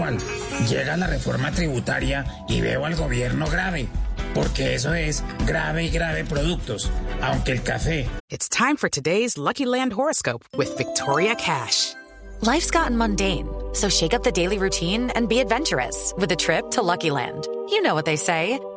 Cual. Llega la reforma tributaria y veo al gobierno grave, porque eso es grave y grave productos, aunque el café It's time for today's Lucky Land horoscope with Victoria Cash. Life's gotten mundane, so shake up the daily routine and be adventurous with a trip to Lucky Land. You know what they say.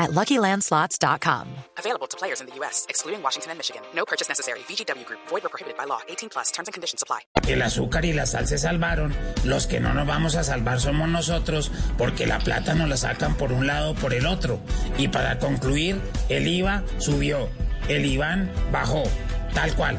at LuckyLandSlots.com. Available to players in the U.S., excluding Washington and Michigan. No purchase necessary. VGW Group. Void were prohibited by law. 18 plus. Terms and conditions apply. el azúcar y la sal se salvaron, los que no nos vamos a salvar somos nosotros, porque la plata nos la sacan por un lado por el otro. Y para concluir, el IVA subió, el IVAN bajó, tal cual.